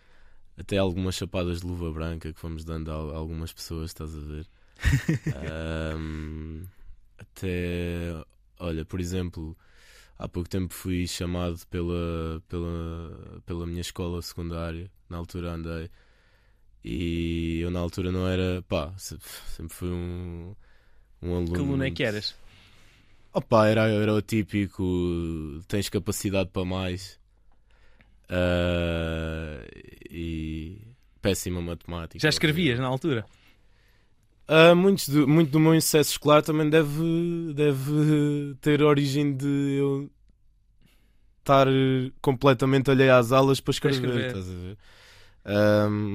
Até algumas chapadas de luva branca que vamos dando a algumas pessoas, estás a ver? Ahm, até, olha, por exemplo, há pouco tempo fui chamado pela, pela, pela minha escola secundária, na altura andei, e eu na altura não era, pá, se- sempre fui um, um aluno. Que aluno é que eras? Opa, era, era o típico, tens capacidade para mais ah, e péssima matemática. Já escrevias na altura? Ah, muitos do, muito do meu sucesso escolar também deve, deve ter origem de eu estar completamente alheio às aulas para escrever. escrever.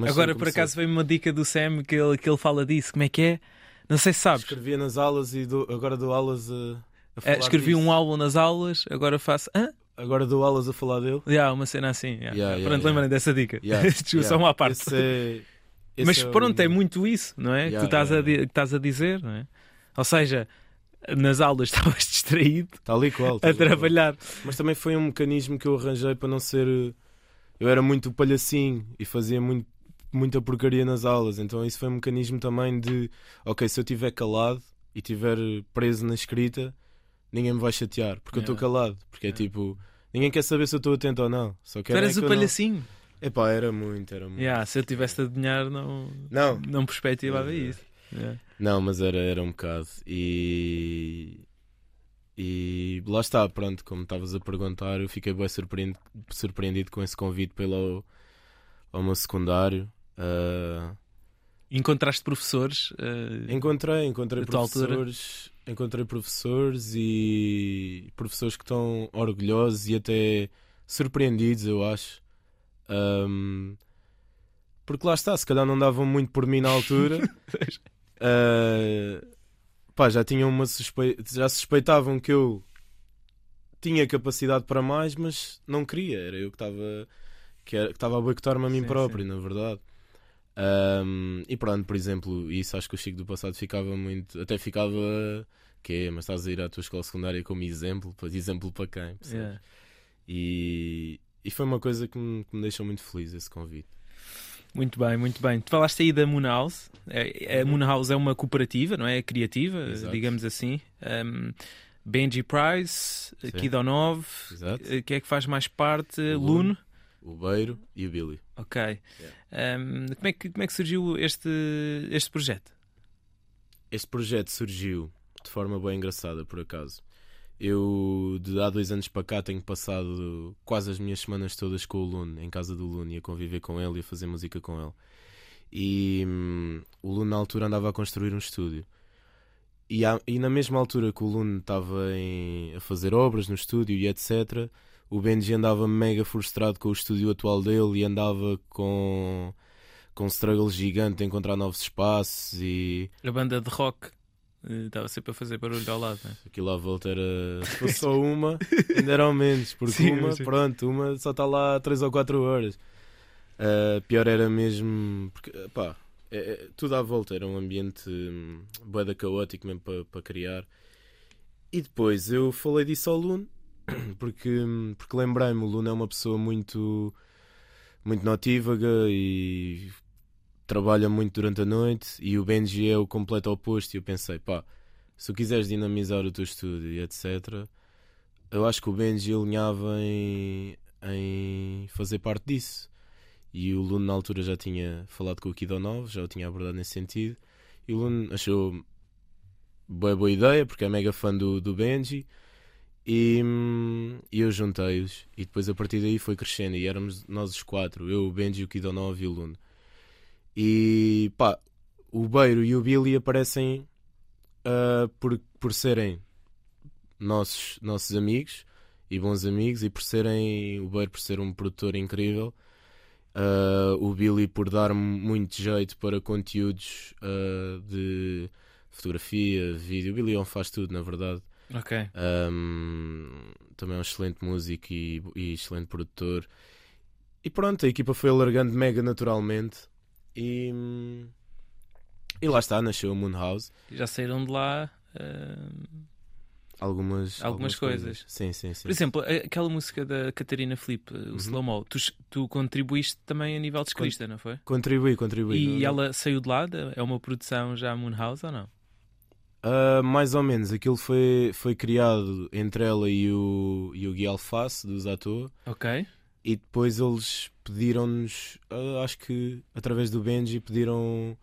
Mas Agora, sim, por acaso, veio uma dica do Sam que ele, que ele fala disso. Como é que é? Não sei se sabes. escrevia nas aulas e dou- agora dou aulas a, a É, falar escrevi disso. um álbum nas aulas, agora faço. Hã? Agora dou aulas a falar dele. Yeah, uma cena assim. yeah. Yeah, yeah, pronto, yeah. lembrem dessa dica. Yeah, Discussão yeah. à parte. Esse é- esse Mas é pronto, o- é muito isso, não é? que tu estás, yeah, a, que estás a dizer, não é? Ou seja, nas aulas estavas distraído Tal e qual. tal a e qual. trabalhar. Mas também foi um mecanismo que eu arranjei para não ser. Eu era muito palhacinho e fazia muito, muita porcaria nas aulas. Então isso foi um mecanismo também de: ok, se eu estiver calado e estiver preso na escrita, ninguém me vai chatear, porque eu estou Yeah. calado. Porque é Yeah. tipo: ninguém quer saber se eu estou atento ou não. Só Tu eras é o que não- palhacinho. Epá, era muito, era muito. Yeah, se eu tivesse de adivinhar, não, Não. não perspectivava Yeah. isso. Yeah. Não, mas era, era um bocado. E. E lá está, pronto, como estavas a perguntar, eu fiquei bem surpreendido, surpreendido com esse convite pelo ao meu secundário. Ah, Encontraste professores. eh, encontrei, encontrei altura? professores, encontrei professores e professores que estão orgulhosos e até surpreendidos, eu acho. Ahm, porque lá está, se calhar não davam muito por mim na altura. Uh, pá, já tinham uma já suspeitavam que eu tinha capacidade para mais, mas não queria. Era eu que estava que estava a boicotar-me a mim Sim, próprio, na verdade. Um, e pronto, por exemplo, isso acho que o Chico do passado ficava muito. Até ficava. Que é, mas estás a ir à tua escola secundária como exemplo, exemplo para quem? yeah. E, e foi uma coisa que me, que me deixou muito feliz esse convite. Muito bem, muito bem. Tu falaste aí da Moon House. É, a Uhum. Moon House é uma cooperativa, não é? Criativa, Exato. digamos assim. Um, Benji Price, Sim. Kidonov, eh, quem é que faz mais parte? Lune. O Beiro e o Billy. Ok. Um, como, é que, como é que surgiu este, este projeto? Este projeto surgiu de forma bem engraçada, por acaso. Eu, de há dois anos para cá, tenho passado quase as minhas semanas todas com o Lune, em casa do Lune, a conviver com ele e a fazer música com ele. E hum, o Lune, na altura, andava a construir um estúdio. E, há- e na mesma altura que o Lune estava em- a fazer obras no estúdio e etc., o Benji andava mega frustrado com o estúdio atual dele e andava com, com um struggle gigante de encontrar novos espaços e A banda de rock estava sempre a fazer barulho ao lado. não é? Aquilo à volta era. Se fosse só uma, ainda eram menos, porque Sim, uma, sim. pronto, uma só está lá 3 ou 4 horas. Ah, pior era mesmo. Porque, pá, é- é- tudo à volta era um ambiente hum, boeda caótico mesmo para para criar. E depois eu falei disso ao Lune, porque, hum, porque lembrei-me, o Lune é uma pessoa muito, muito notívaga e trabalha muito durante a noite e o Benji é o completo oposto e eu pensei, pá, se tu quiseres dinamizar o teu estúdio e etc, eu acho que o Benji alinhava em, em fazer parte disso. E o Lune na altura já tinha falado com o Kido 9, já o tinha abordado nesse sentido. E o Lune achou boa, boa ideia, porque é mega fã do, do Benji. E, e eu juntei-os. E depois a partir daí foi crescendo. E éramos nós os quatro: eu, o Benji, o Kido 9 e o Lune. E pá, o Beiro e o Billy aparecem uh, por, por serem nossos, nossos amigos e bons amigos e por serem o Beiro por ser um produtor incrível uh, o Billy por dar-me muito jeito para conteúdos uh, de fotografia, vídeo. O Billy faz tudo, na verdade. Ok. Um, também é um excelente músico e, e, excelente produtor. E pronto, a equipa foi alargando mega naturalmente. E, e lá está, nasceu o Moonhouse. Já saíram de lá. Uh algumas, algumas, algumas coisas. coisas. Sim, sim, sim. Por exemplo, aquela música da Catarina Felipe, o uhum. Slow Mo, tu, tu, contribuíste também a nível de escrita, não foi? Contribuí, contribuí. E não, ela saiu de lá? É uma produção já Moonhouse ou não? Uh, mais ou menos, aquilo foi, foi criado entre ela e o, e o Gui Alface, dos Zato. Ok. E depois eles pediram-nos, uh, acho que através do Benji, pediram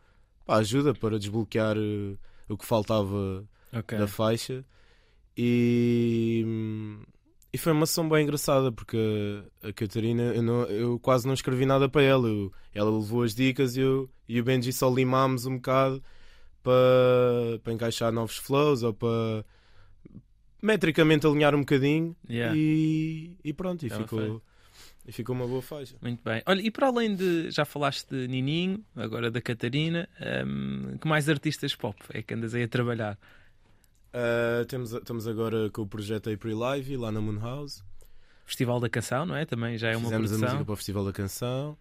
pá, ajuda para desbloquear uh, o que faltava okay. da faixa. E, e foi uma sessão bem engraçada porque a, a Catarina, eu, não, eu, quase não escrevi nada para ela. Eu, ela levou as dicas e, eu, e o Benji só limámos um bocado para, para encaixar novos flows ou para metricamente alinhar um bocadinho yeah. e, e pronto, e ficou. E ficou uma boa faixa. Muito bem. Olha, e para além de. Já falaste de Nininho, agora da Catarina, um, que mais artistas pop é que andas aí a trabalhar? Uh, temos, estamos agora com o projeto April Live lá na Moonhouse. Festival da Canção, não é? Também já é uma Fizemos produção. a música para o Festival da Canção.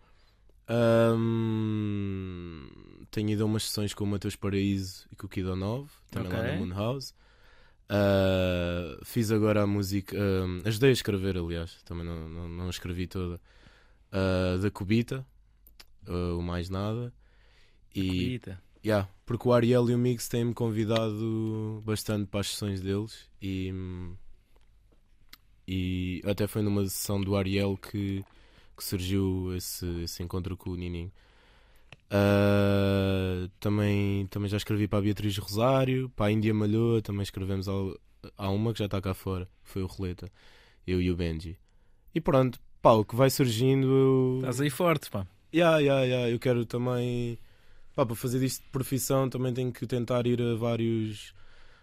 Um, tenho ido a umas sessões com o Mateus Paraíso e com o Kido 9, também okay. lá na Moonhouse. Uh, fiz agora a música. Uh, ajudei a escrever, aliás, também não, não, não escrevi toda. Uh, da Cubita, o Mais Nada. E, Cubita. Yeah, porque o Ariel e o Mix têm-me convidado bastante para as sessões deles e, e até foi numa sessão do Ariel que, que surgiu esse, esse encontro com o Nininho. Uh, também, também já escrevi para a Beatriz Rosário, para a Índia Malhoa, também escrevemos ao, há uma que já está cá fora, foi o Roleta, eu e o Benji. E pronto, pá, o que vai surgindo. Eu... Estás aí forte, pá. Yeah, yeah, yeah. Eu quero também pá, para fazer isto de profissão também tenho que tentar ir a vários.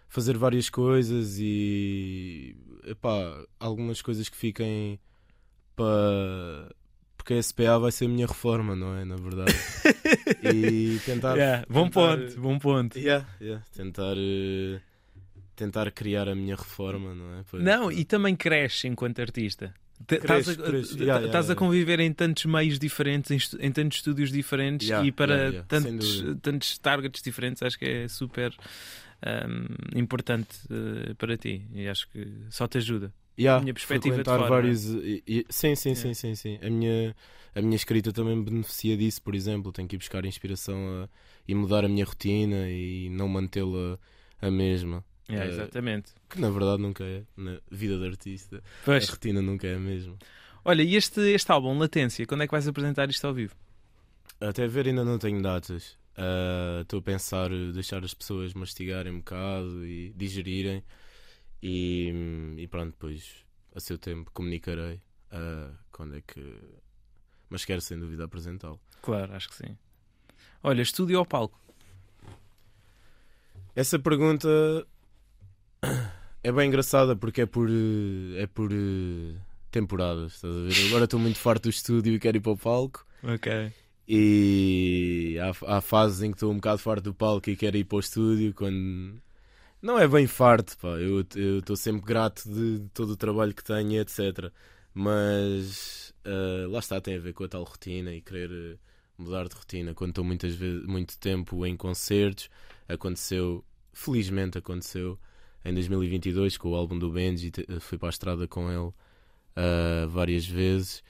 fazer várias coisas e. Epá, algumas coisas que fiquem para. Porque a SPA vai ser a minha reforma, não é? Na verdade. e tentar. Yeah, bom tentar, ponto, bom ponto. Yeah, yeah, tentar. Uh, tentar criar a minha reforma, não é? Para, não, e também cresce enquanto artista. Estás a, yeah, yeah, a, conviver em tantos meios diferentes, em, em tantos estúdios diferentes e para tantos, tantos targets diferentes, acho que é super um, importante uh, para ti e acho que só te ajuda. A minha perspectiva de fora, vários e, e, sim, sim, sim, sim, sim. A minha a minha escrita também beneficia disso, por exemplo, tenho que ir buscar inspiração a, e mudar a minha rotina e não mantê-la a mesma. É, exatamente. Uh, que na verdade nunca é. Na vida de artista, pois. a rotina nunca é a mesma. Olha, e este, este álbum, Latência, quando é que vais apresentar isto ao vivo? Até ver ainda não tenho datas. Ah, estou uh, a pensar deixar as pessoas mastigarem um bocado e digerirem. E, e pronto, depois a seu tempo comunicarei uh, quando é que. Mas quero sem dúvida apresentá-lo. Claro, acho que sim. Olha, estúdio ou palco? Essa pergunta é bem engraçada porque é por, é por uh, temporadas, estás a ver? Agora estou muito farto do estúdio e quero ir para o palco. Ok. E há, há fases em que estou um bocado farto do palco e quero ir para o estúdio quando. Não é bem farto, pá. Eu estou sempre grato de, de, todo o trabalho que tenho, etc. Mas uh, lá está, tem a ver com a tal rotina e querer uh, mudar de rotina. Quando estou muitas vezes, muito tempo em concertos, aconteceu, felizmente aconteceu, em 2022 com o álbum do Benji, fui para a estrada com ele uh, várias vezes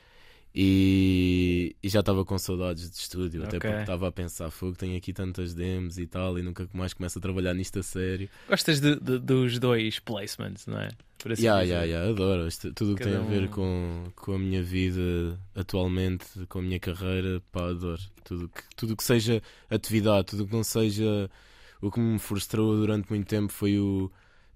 e, e já estava com saudades de estúdio, okay. até porque estava a pensar, fogo, tenho aqui tantas demos e tal, e nunca mais começo a trabalhar nisto a sério. Gostas de, de, dos dois placements, não é? Por assim yeah, yeah, yeah, adoro. Isto, tudo o que tem a ver com, com a minha vida atualmente, com a minha carreira, pá, adoro. Tudo que, tudo que seja atividade, tudo que não seja. O que me frustrou durante muito tempo foi o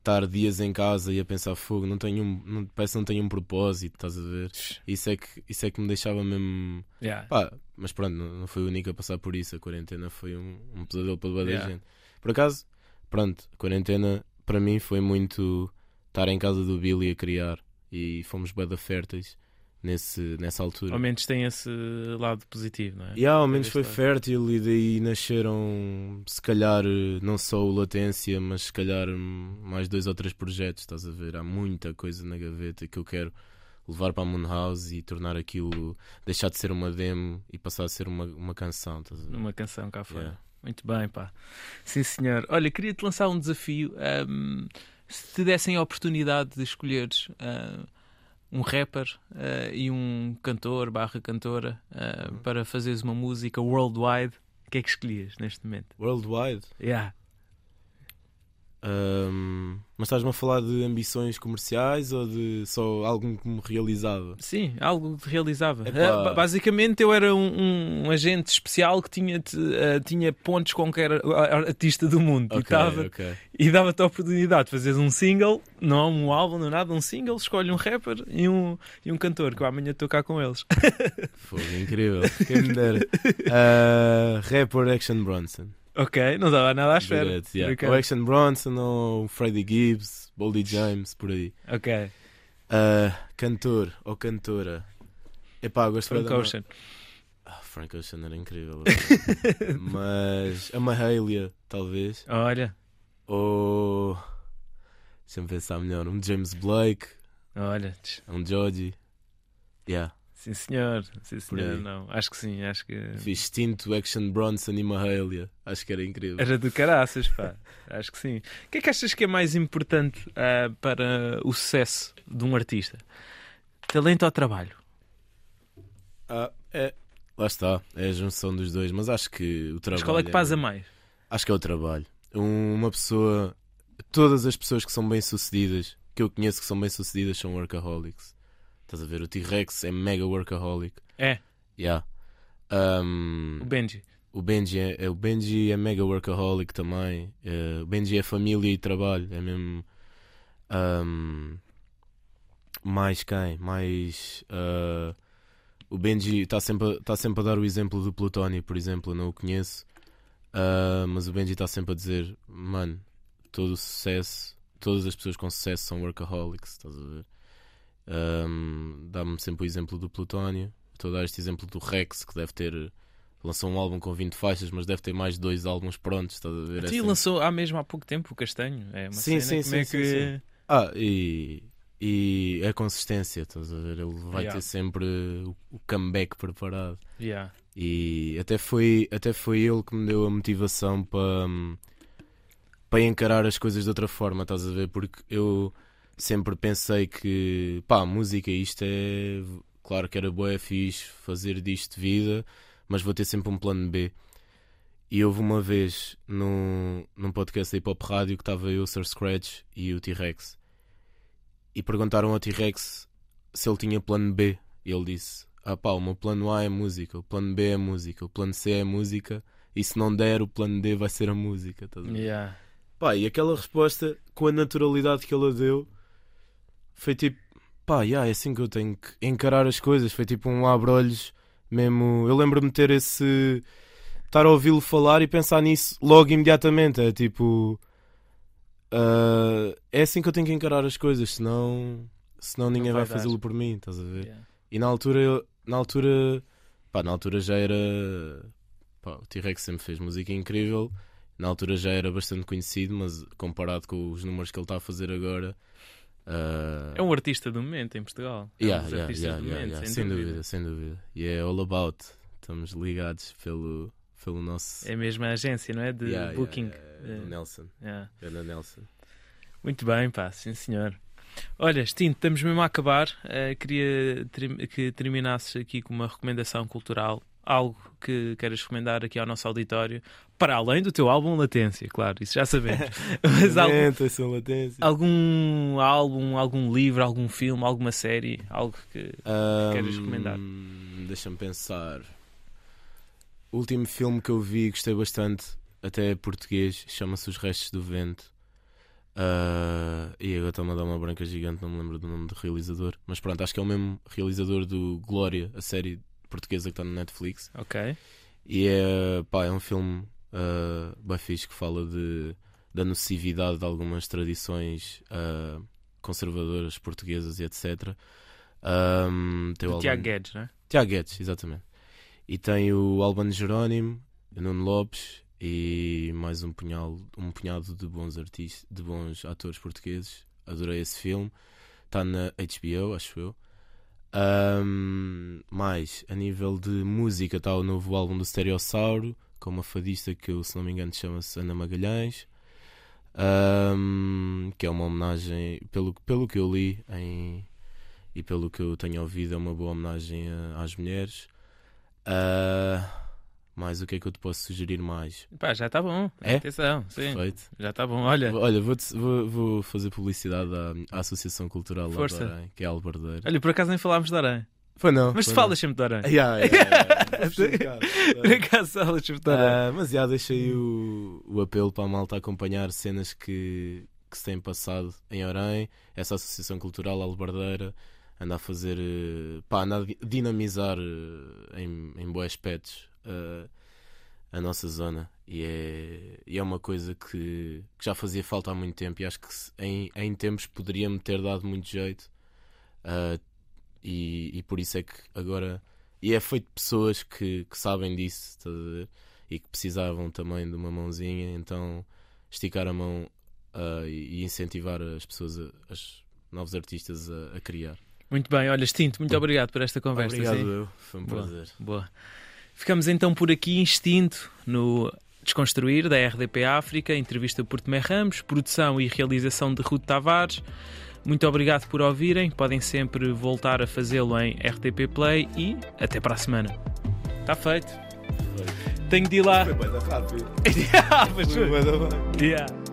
estar dias em casa e a pensar fogo, não tenho um, não, parece que não tenho um propósito, estás a ver? Isso é que, isso é que me deixava mesmo. Yeah. Pá, mas pronto, não, não foi o único a passar por isso. A quarentena foi um, um pesadelo para toda yeah. a gente. Por acaso, pronto, a quarentena para mim foi muito estar em casa do Billy a criar e fomos bem férteis nesse, nessa altura. Ao menos tem esse lado positivo, não é? E ao menos foi fértil e daí nasceram se calhar não só o Latência, mas se calhar hum, mais dois ou três projetos, estás a ver? Há muita coisa na gaveta que eu quero levar para a Moon House e tornar aquilo, deixar de ser uma demo e passar a ser uma, uma canção, estás a ver? Uma canção cá fora. Yeah. Muito bem, pá. Sim, senhor. Olha, queria-te lançar um desafio. ahm, se te dessem a oportunidade de escolheres ah, um rapper ah, e um cantor barra cantora Uhum. para fazeres uma música worldwide, o que é que escolhias neste momento? Worldwide. Yeah. Hum, mas estás-me a falar de ambições comerciais ou de só algo que me realizava? Sim, algo que realizava. Epá. Ah, ba- basicamente, eu era um, um agente especial que tinha, ah, tinha pontos com qualquer ar- artista do mundo e, Ok, tava- ok. e dava-te a oportunidade de fazeres um single, não um álbum, não nada, um single. Escolhe um rapper e um, e um cantor, que eu amanhã estou cá com eles. Foi incrível. Quem me dera. Ah, rapper Action Bronson. Ok, não dava nada à espera. Direto, yeah. Ok. Ou Action Bronson ou Freddie Gibbs, Boldy James, por aí. Ok, Ah, cantor ou cantora. Epá, gosto Frank da- Ocean. Ah, Frank Ocean era incrível. Mas a Mahalia, talvez. Olha, Ou. Deixa-me pensar melhor. Um James Blake, olha, um Georgie. Yeah. Sim senhor, sim senhor, não, acho que sim, acho que Fiz Tinto, Action Bronson e Mahalia. Acho que era incrível. era do caraças, pá, acho que sim. O que é que achas que é mais importante ah, para o sucesso de um artista? Talento ou trabalho? Ah, é. Lá está, é a junção dos dois, mas acho que o trabalho. Mas qual é que pasa mais? Acho que é o trabalho. Um- Uma pessoa. Todas as pessoas que são bem-sucedidas, que eu conheço que são bem-sucedidas, são workaholics. Estás a ver? O T-Rex é mega workaholic. É, Yeah. Um, o Benji. o, Benji é, é- o Benji é mega workaholic também. Eh, o Benji é família e trabalho. É mesmo. um, mais quem? Mais. ah, o Benji está sempre, a- tá sempre a dar o exemplo do Plutónio, por exemplo. Eu não o conheço. Ah, mas o Benji está sempre a dizer: Mano, todo o sucesso, todas as pessoas com sucesso são workaholics. Estás a ver? Um, Dá-me sempre o exemplo do Plutónio. Estou a dar este exemplo do Rex, que deve ter. Lançou um álbum com 20 faixas, mas deve ter mais de dois álbuns prontos. Estás a ver? É Sim, sempre- lançou há mesmo há pouco tempo o Castanho. É Sim, sim, como é sim, que... sim, Ah, e, e a consistência, estás a ver? Ele vai Yeah. ter sempre o, o comeback preparado. Yeah. E até foi, até foi ele que me deu a motivação para, hum, para encarar as coisas de outra forma, estás a ver? Porque eu sempre pensei que, pá, música, isto é. Claro que era boa, é fixe fazer disto vida, mas vou ter sempre um plano B. E houve uma vez num, num podcast da Hip Hop Rádio que estava eu, o Sir Scratch e o T-Rex. E perguntaram ao T-Rex se ele tinha plano B. E ele disse: Ah, pá, o meu plano A é música, o plano B é música, o plano C é música, e se não der, o plano D vai ser a música. estás a ver? Yeah. Pá, e aquela resposta, com a naturalidade que ela deu, foi tipo, pá, yeah, é assim que eu tenho que encarar as coisas. Foi tipo um abre-olhos mesmo. Eu lembro-me ter esse. estar a ouvi-lo falar e pensar nisso logo imediatamente. É tipo. ah, é assim que eu tenho que encarar as coisas, senão. senão ninguém vai vai, dar. fazê-lo por mim, estás a ver? Yeah. E na altura, eu- na altura, pá, na altura já era, pá, o T-Rex sempre fez música incrível. Na altura já era bastante conhecido, mas comparado com os números que ele está a fazer agora, ah, É um artista do momento em Portugal. É um yeah, dos yeah, artistas yeah, do yeah, momento, yeah, sem, sem dúvida. dúvida, sem dúvida. E é all about. Estamos ligados pelo, pelo nosso É mesmo a agência, não é? De Yeah, yeah, booking. yeah, yeah, do Nelson. yeah. Ganda Nelson. Muito bem, pá, sim senhor. Olha, Stinto, estamos mesmo a acabar. Eh, queria ter- que terminasses aqui com uma recomendação cultural, algo que queiras recomendar aqui ao nosso auditório, para além do teu álbum Latência, claro, isso já sabemos. Mas algum, latência. algum álbum, algum livro, algum filme, alguma série, algo que. queres recomendar? Ahm, Deixa-me pensar. O último filme que eu vi, gostei bastante, até é português, chama-se Os Restos do Vento. Ah, e agora está-me a dar uma branca gigante, não me lembro do nome do realizador. Mas pronto, acho que é o mesmo realizador do Glória, a série portuguesa que está no Netflix. Ok. E é, pá, é um filme uh, bem fixe que fala de, da nocividade de algumas tradições uh, conservadoras portuguesas e etc. Um, tem o Tiago Guedes, não é? Tiago Guedes, exatamente. E tem o Albano Jerónimo, Nuno Lopes e mais um punhado, um punhado de bons artistas, de bons atores portugueses. Adorei esse filme. Está na HBO, acho eu. Ahm, mais, a nível de música, está o novo álbum do Stereossauro, com uma fadista que, se não me engano, chama-se Ana Magalhães. Ahm, que é uma homenagem, pelo, pelo que eu li em, e pelo que eu tenho ouvido, é uma boa homenagem a- às mulheres. Ah, mais o que é que eu te posso sugerir mais? Pá, já está bom. É? Atenção, sim. Perfeito. Já está bom. Olha, Olha, vou, vou, vou fazer publicidade à, à Associação Cultural Força. Arém, que é a Albardeira. olha, por acaso nem falámos de Aranha. Foi não. Mas tu foi falas sempre de Aranha. não. Yeah, yeah, yeah. Vou. Por acaso falas sempre de Aranha. Ah, mas já deixei o, o apelo para a malta acompanhar cenas que, que se têm passado em Orem. Essa Associação Cultural Albardeira anda a fazer, eh, pá, anda a di- dinamizar eh, em, em bons aspectos eh, a nossa zona. E é, e é uma coisa que, que já fazia falta há muito tempo. E acho que se- em, em tempos poderia-me ter dado muito jeito. Ah, e, e por isso é que agora. E é feito de pessoas que, que sabem disso, estás a ver? E que precisavam também de uma mãozinha, então esticar a mão e e incentivar as pessoas, a, as novos artistas a, a criar. Muito bem, olha, Extinto, muito obrigado por esta conversa. Obrigado, sim. eu. Foi um Boa. prazer. Boa. Ficamos então por aqui, Instinto, no Desconstruir, da RDP África, entrevista por Tomé Ramos, produção e realização de Ruth Tavares. Muito obrigado por ouvirem, podem sempre voltar a fazê-lo em RTP Play e até para a semana. Está feito. Tenho de ir lá. bem rápido. Ah, mas foi. bem. Yeah.